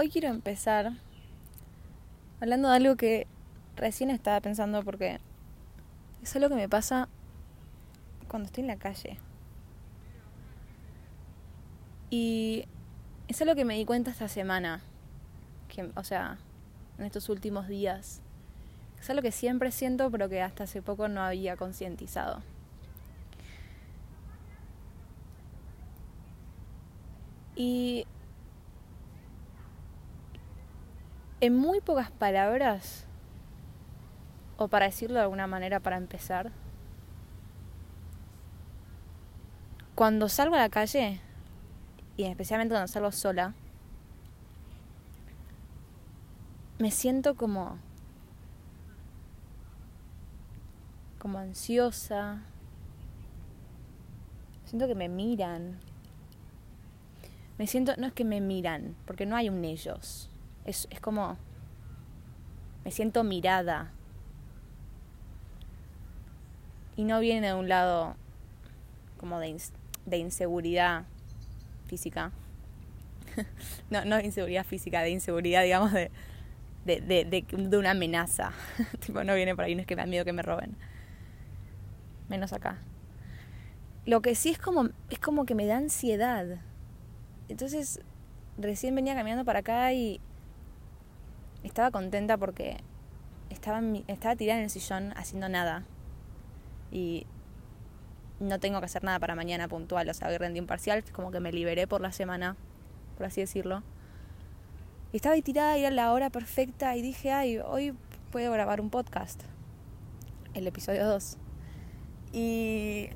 Hoy quiero empezar hablando de algo que recién estaba pensando porque es algo que me pasa cuando estoy en la calle. Y es algo que me di cuenta esta semana, o sea, en estos últimos días. Es algo que siempre siento, pero que hasta hace poco no había concientizado. Y en muy pocas palabras, o para decirlo de alguna manera para empezar, cuando salgo a la calle, y especialmente cuando salgo sola, me siento como como ansiosa. Siento que me miran. Me siento, no es que me miran, porque no hay un ellos. Es, es como, me siento mirada. Y no viene de un lado como de, de inseguridad física. no, no de inseguridad física, de inseguridad, digamos, de, de, de, de, una amenaza. tipo, no viene por ahí, no es que me da miedo que me roben. Menos acá. Lo que sí es como, es como que me da ansiedad. Entonces, recién venía caminando para acá y estaba contenta porque estaba, estaba tirada en el sillón haciendo nada. Y no tengo que hacer nada para mañana puntual. O sea, hoy rendí un parcial, como que me liberé por la semana, por así decirlo. Estaba ahí tirada, era la hora perfecta y dije, ay, hoy puedo grabar un podcast. El episodio 2. Y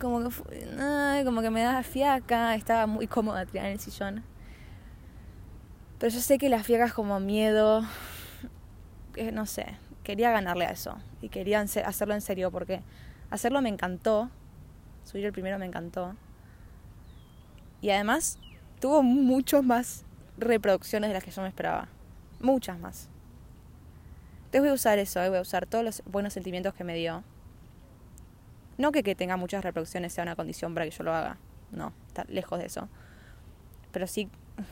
como que, como que me daba fiaca, estaba muy cómoda tirada en el sillón. Pero yo sé que la fiaca es como miedo, no sé, quería ganarle a eso y quería hacerlo en serio porque hacerlo me encantó, subir el primero me encantó. Y además tuvo muchos más reproducciones de las que yo me esperaba, muchas más. Entonces voy a usar eso, eh, voy a usar todos los buenos sentimientos que me dio no que que tenga muchas reproducciones sea una condición para que yo lo haga, no, está lejos de eso. Pero sí,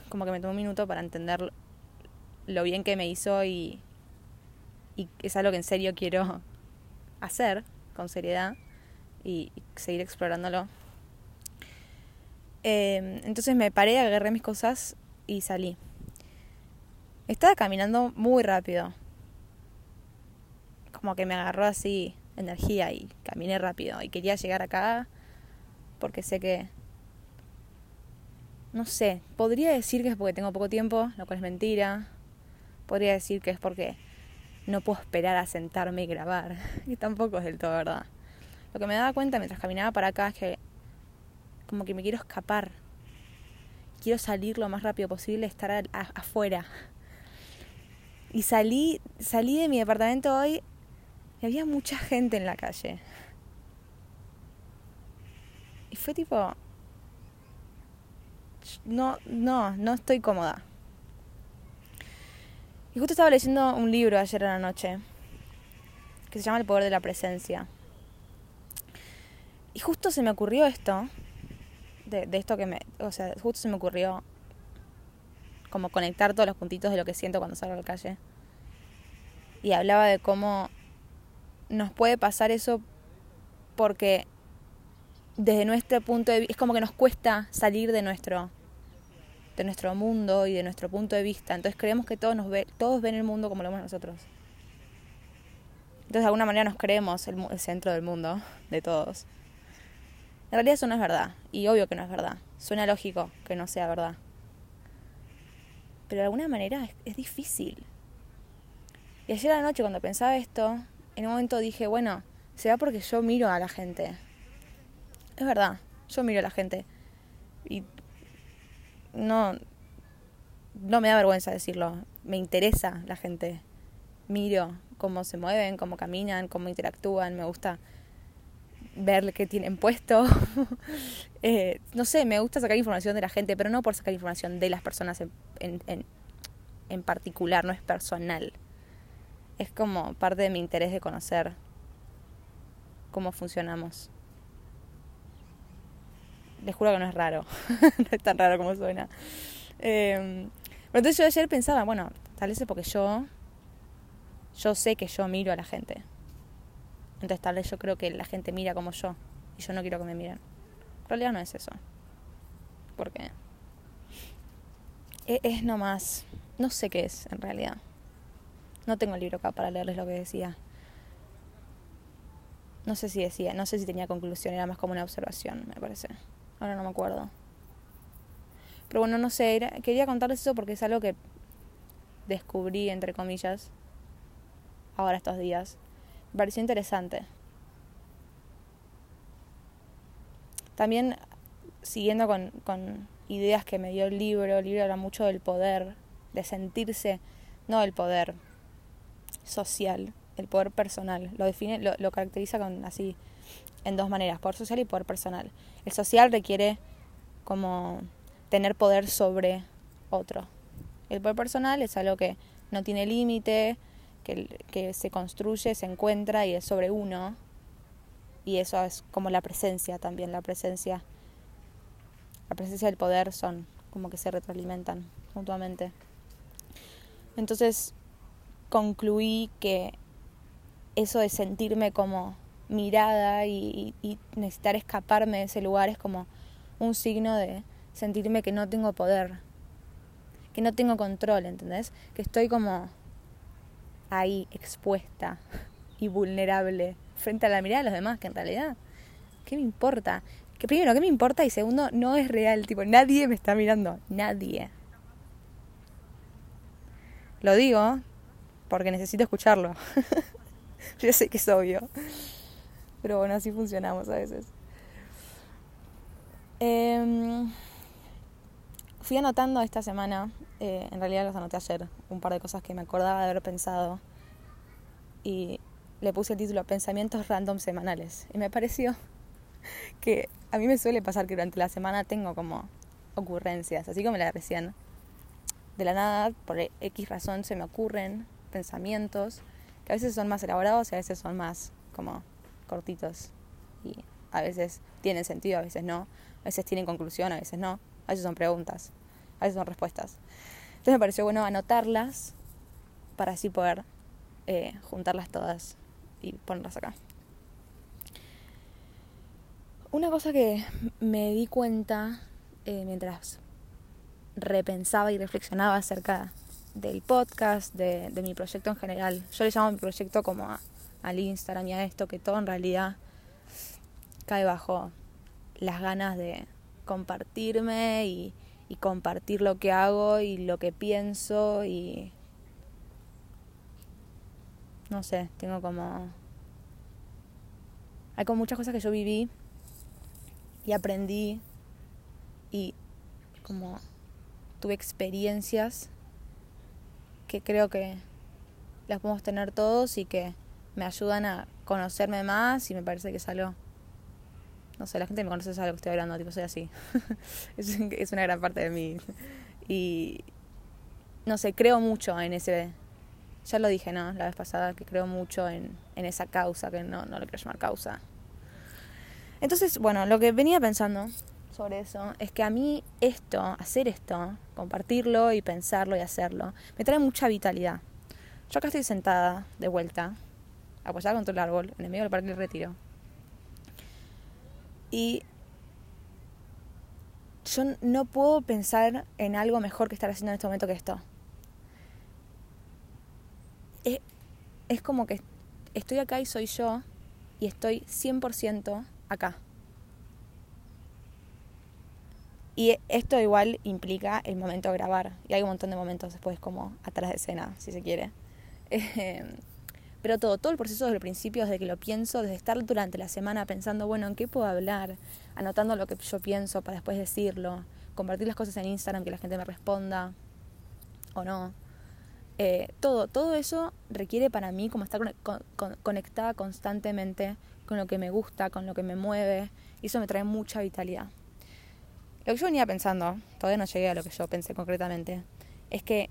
como que me tomó un minuto para entender lo bien que me hizo y, y es algo que en serio quiero hacer con seriedad y, seguir explorándolo. Em, entonces me paré, agarré mis cosas y salí. Estaba caminando muy rápido. Como que me agarró así energía y caminé rápido y quería llegar acá porque sé que no sé, podría decir que es porque tengo poco tiempo, lo cual es mentira. Podría decir que es porque no puedo esperar a sentarme y grabar, y tampoco es del todo verdad. Lo que me daba cuenta mientras caminaba para acá es que como que me quiero escapar. Quiero salir lo más rápido posible, estar afuera. Y salí, salí de mi departamento hoy y había mucha gente en la calle. Y fue tipo, no, no, no estoy cómoda. Y justo estaba leyendo un libro ayer en la noche que se llama El poder de la presencia. Y justo se me ocurrió esto, de, de, esto que me, o sea, justo se me ocurrió como conectar todos los puntitos de lo que siento cuando salgo a la calle. Y hablaba de cómo nos puede pasar eso porque desde nuestro punto de vista es como que nos cuesta salir de nuestro de nuestro mundo y de nuestro punto de vista. Entonces creemos que todos nos ve, todos ven el mundo como lo vemos nosotros. Entonces de alguna manera nos creemos el, centro del mundo de todos. En realidad eso no es verdad y obvio que no es verdad. Suena lógico que no sea verdad. Pero de alguna manera es, es difícil. Y ayer a la noche cuando pensaba esto, en un momento dije, bueno, será porque yo miro a la gente. Es verdad, yo miro a la gente. Y no, no me da vergüenza decirlo. Me interesa la gente. Miro cómo se mueven, cómo caminan, cómo interactúan. Me gusta ver qué tienen puesto. eh, no sé, me gusta sacar información de la gente, pero no por sacar información de las personas en, en, en particular, no es personal es como parte de mi interés de conocer cómo funcionamos. Les juro que no es raro, no es tan raro como suena. Eh, Pero entonces yo ayer pensaba, bueno, tal vez es porque yo, yo sé que yo miro a la gente. Entonces tal vez yo creo que la gente mira como yo y yo no quiero que me miren. En realidad no es eso. Porque es, es nomás, no sé qué es en realidad. No tengo el libro acá para leerles lo que decía. No sé si decía, no sé si tenía conclusión, era más como una observación, me parece. Ahora no me acuerdo. Pero bueno, no sé, quería contarles eso porque es algo que descubrí, entre comillas, ahora estos días. Me pareció interesante. También, siguiendo con, con ideas que me dio el libro, el libro habla mucho del poder, de sentirse, no del poder social, el poder personal. Lo define, lo, lo caracteriza con así, en dos maneras, poder social y poder personal. El social requiere como tener poder sobre otro. El poder personal es algo que no tiene límite, que, que se construye, se encuentra y es sobre uno. Y eso es como la presencia también, la presencia. La presencia del poder son como que se retroalimentan mutuamente. Entonces concluí que eso de sentirme como mirada y, necesitar escaparme de ese lugar es como un signo de sentirme que no tengo poder, que no tengo control, ¿entendés? Que estoy como ahí expuesta y vulnerable frente a la mirada de los demás, que en realidad, ¿qué me importa? Que primero, ¿qué me importa? Y segundo, no es real, tipo, nadie me está mirando, nadie. Lo digo porque necesito escucharlo. Yo sé que es obvio. Pero bueno, así funcionamos a veces. Em, fui anotando esta semana, eh, en realidad las anoté ayer, un par de cosas que me acordaba de haber pensado. Y le puse el título Pensamientos Random Semanales. Y me pareció que a mí me suele pasar que durante la semana tengo como ocurrencias, así como la recién. De la nada, por X razón, se me ocurren pensamientos que a veces son más elaborados y a veces son más como cortitos y a veces tienen sentido, a veces no, a veces tienen conclusión, a veces no, a veces son preguntas, a veces son respuestas. Entonces me pareció bueno anotarlas para así poder eh, juntarlas todas y ponerlas acá. Una cosa que me di cuenta eh, mientras repensaba y reflexionaba acerca del podcast, de, mi proyecto en general. Yo le llamo mi proyecto como al Instagram y a esto, que todo en realidad cae bajo las ganas de compartirme y, compartir lo que hago y lo que pienso y no sé, tengo como hay como muchas cosas que yo viví y aprendí y como tuve experiencias que creo que las podemos tener todos y que me ayudan a conocerme más y me parece que es algo no sé, la gente me conoce sabe lo que estoy hablando, tipo soy así. es, una gran parte de mí. Y no sé, creo mucho en ese ya lo dije, ¿no? La vez pasada que creo mucho en, en esa causa, que no, no lo quiero llamar causa. Entonces, bueno, lo que venía pensando sobre eso es que a mí esto, hacer esto, compartirlo y pensarlo y hacerlo, me trae mucha vitalidad. Yo acá estoy sentada de vuelta, apoyada contra el árbol, en el medio del parque del retiro. Y yo no puedo pensar en algo mejor que estar haciendo en este momento que esto. Es, es como que estoy acá y soy yo y estoy 100% acá. Y esto igual implica el momento de grabar. Y hay un montón de momentos después como atrás de escena, si se quiere. Pero todo, todo el proceso desde el principio, desde que lo pienso, desde estar durante la semana pensando, bueno, ¿en qué puedo hablar? Anotando lo que yo pienso para después decirlo. Compartir las cosas en Instagram, que la gente me responda o no. Eh, todo, todo eso requiere para mí como estar conectada constantemente con lo que me gusta, con lo que me mueve. Y eso me trae mucha vitalidad. Lo que yo venía pensando, todavía no llegué a lo que yo pensé concretamente, es que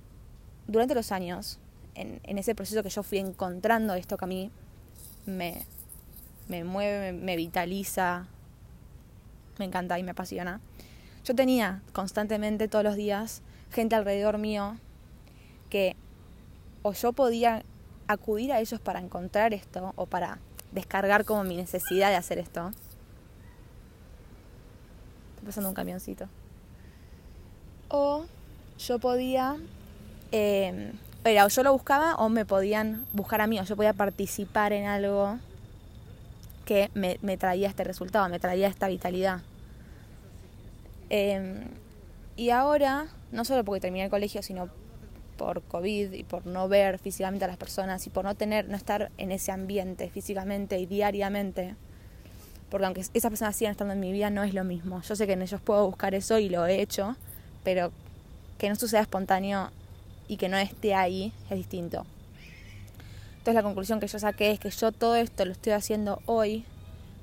durante los años, en, ese proceso que yo fui encontrando esto que a mí me, me mueve, me, vitaliza, me encanta y me apasiona, yo tenía constantemente todos los días gente alrededor mío que o yo podía acudir a ellos para encontrar esto o para descargar como mi necesidad de hacer esto. Está pasando un camioncito. O yo podía, eh, o yo lo buscaba o me podían buscar a mí, o yo podía participar en algo que me, traía este resultado, me traía esta vitalidad. Eh, y ahora, no solo porque terminé el colegio, sino por COVID y por no ver físicamente a las personas y por no tener, no estar en ese ambiente físicamente y diariamente, porque aunque esas personas sigan estando en mi vida, no es lo mismo. Yo sé que en ellos puedo buscar eso y lo he hecho, pero que no suceda espontáneo y que no esté ahí es distinto. Entonces la conclusión que yo saqué es que yo todo esto lo estoy haciendo hoy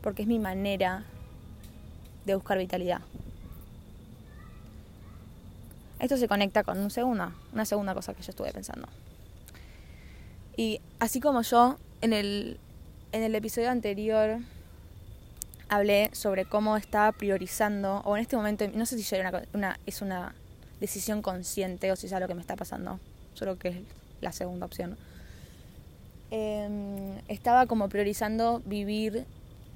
porque es mi manera de buscar vitalidad. Esto se conecta con un segundo, una segunda cosa que yo estuve pensando. Y así como yo en el, en el episodio anterior hablé sobre cómo estaba priorizando, o en este momento, no sé si ya una, una, es una decisión consciente o si es algo que me está pasando, solo que es la segunda opción. Eh, estaba como priorizando vivir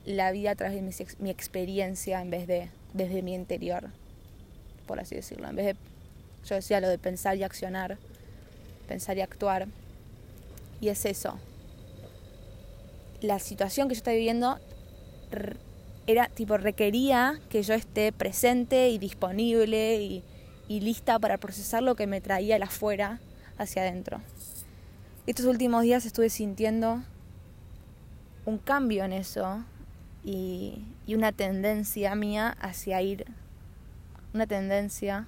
la vida a través de mi, mi experiencia en vez de desde mi interior, por así decirlo, en vez de yo decía lo de pensar y accionar, pensar y actuar. Y es eso. La situación que yo estaba viviendo era tipo requería que yo esté presente y disponible y, y lista para procesar lo que me traía el afuera hacia adentro. Estos últimos días estuve sintiendo un cambio en eso y, y una tendencia mía hacia ir, una tendencia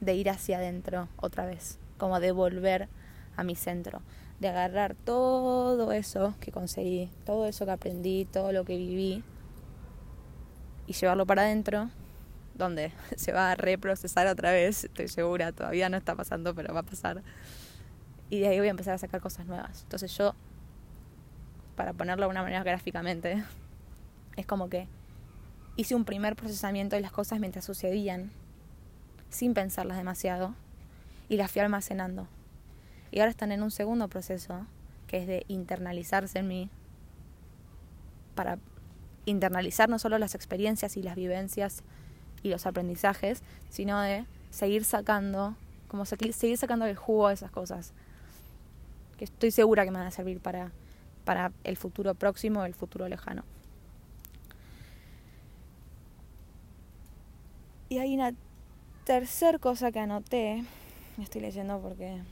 de ir hacia adentro otra vez, como de volver a mi centro, de agarrar todo eso que conseguí, todo eso que aprendí, todo lo que viví y llevarlo para adentro, donde se va a reprocesar otra vez, estoy segura, todavía no está pasando, pero va a pasar. Y de ahí voy a empezar a sacar cosas nuevas. Entonces yo, para ponerlo de una manera gráficamente, es como que hice un primer procesamiento de las cosas mientras sucedían sin pensarlas demasiado y las fui almacenando. Y ahora están en un segundo proceso, que es de internalizarse en mí, para internalizar no solo las experiencias y las vivencias y los aprendizajes, sino de seguir sacando, como seguir sacando el jugo de esas cosas, que estoy segura que me van a servir para, para el futuro próximo, el futuro lejano. Y hay una Tercer cosa que anoté, estoy leyendo porque...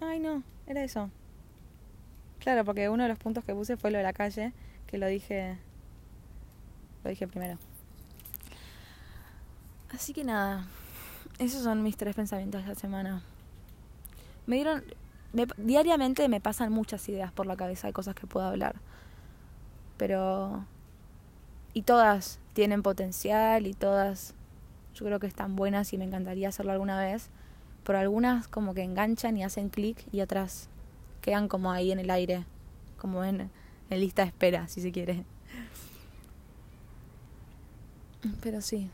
Ay, no, era eso. Claro, porque uno de los puntos que puse fue lo de la calle, que lo dije... Lo dije primero. Así que nada, esos son mis tres pensamientos de la semana. Me dieron... diariamente me pasan muchas ideas por la cabeza de cosas que puedo hablar. Pero... Y todas tienen potencial y todas yo creo que están buenas y me encantaría hacerlo alguna vez, pero algunas como que enganchan y hacen clic y otras quedan como ahí en el aire, como en, en lista de espera, si se quiere. Pero sí.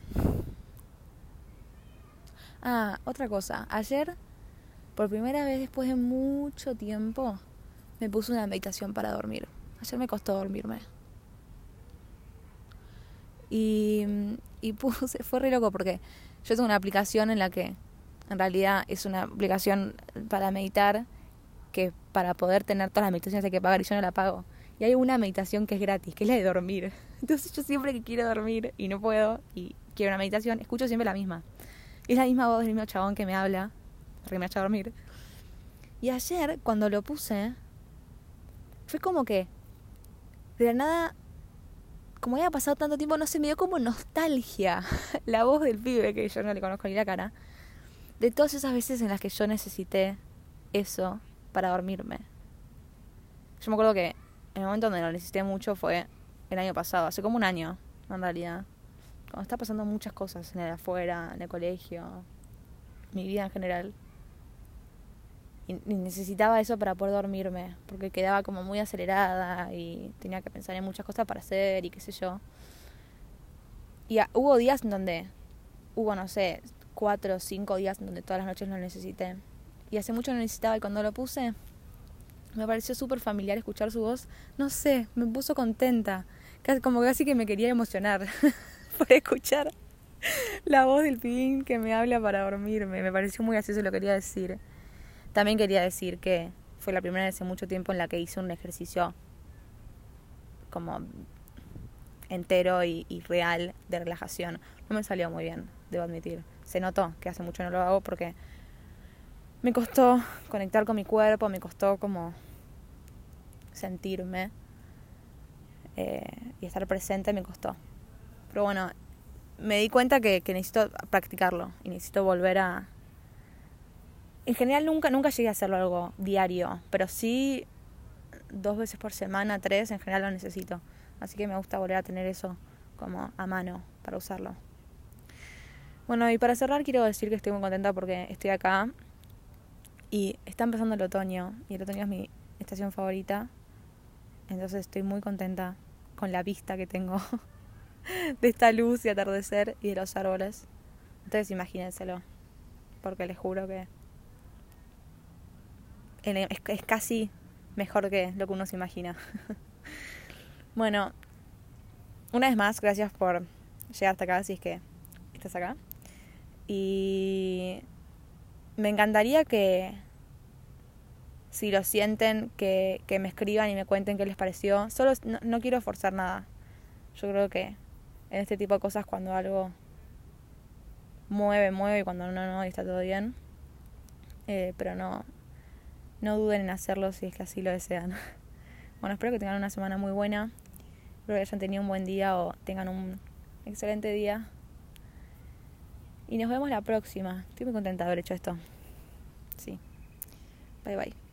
Ah, otra cosa. Ayer, por primera vez después de mucho tiempo, me puse una meditación para dormir. Ayer me costó dormirme. Y, y puse, fue re loco porque yo tengo una aplicación en la que en realidad es una aplicación para meditar que para poder tener todas las meditaciones hay que pagar y yo no la pago. Y hay una meditación que es gratis, que es la de dormir. Entonces yo siempre que quiero dormir y no puedo y quiero una meditación, escucho siempre la misma. Es la misma voz del mismo chabón que me habla, que me echa a dormir. Y ayer, cuando lo puse, fue como que de la nada como había pasado tanto tiempo, no sé, me dio como nostalgia la voz del pibe, que yo no le conozco ni la cara, de todas esas veces en las que yo necesité eso para dormirme. Yo me acuerdo que el momento donde lo necesité mucho fue el año pasado, hace como un año, en realidad. Cuando está pasando muchas cosas en el afuera, en el colegio, mi vida en general y necesitaba eso para poder dormirme, porque quedaba como muy acelerada y tenía que pensar en muchas cosas para hacer y qué sé yo. Y hubo días en donde hubo, no sé, cuatro o cinco días donde todas las noches lo necesité. Y hace mucho lo necesitaba y cuando lo puse, me pareció súper familiar escuchar su voz. No sé, me puso contenta. Como casi que me quería emocionar por escuchar la voz del pibín que me habla para dormirme. Me pareció muy gracioso lo quería decir. También quería decir que fue la primera vez en mucho tiempo en la que hice un ejercicio como entero y, y, real de relajación. No me salió muy bien, debo admitir. Se notó que hace mucho no lo hago porque me costó conectar con mi cuerpo, me costó como sentirme eh, y estar presente, me costó. Pero bueno, me di cuenta que, que necesito practicarlo y necesito volver a... En general nunca, nunca llegué a hacerlo algo diario, pero sí dos veces por semana, tres, en general lo necesito. Así que me gusta volver a tener eso como a mano para usarlo. Bueno, y para cerrar quiero decir que estoy muy contenta porque estoy acá y está empezando el otoño y el otoño es mi estación favorita. Entonces estoy muy contenta con la vista que tengo de esta luz y atardecer y de los árboles. Entonces imagínenselo, porque les juro que es casi mejor que lo que uno se imagina. bueno, una vez más, gracias por llegar hasta acá, si es que estás acá. Y me encantaría que, si lo sienten, que, me escriban y me cuenten qué les pareció. Solo no, quiero forzar nada. Yo creo que en este tipo de cosas cuando algo mueve, mueve y cuando no, no, y está todo bien. Eh, pero no, no duden en hacerlo si es que así lo desean. Bueno, espero que tengan una semana muy buena. Espero que hayan tenido un buen día o tengan un excelente día. Y nos vemos la próxima. Estoy muy contenta de haber hecho esto. Sí. Bye bye.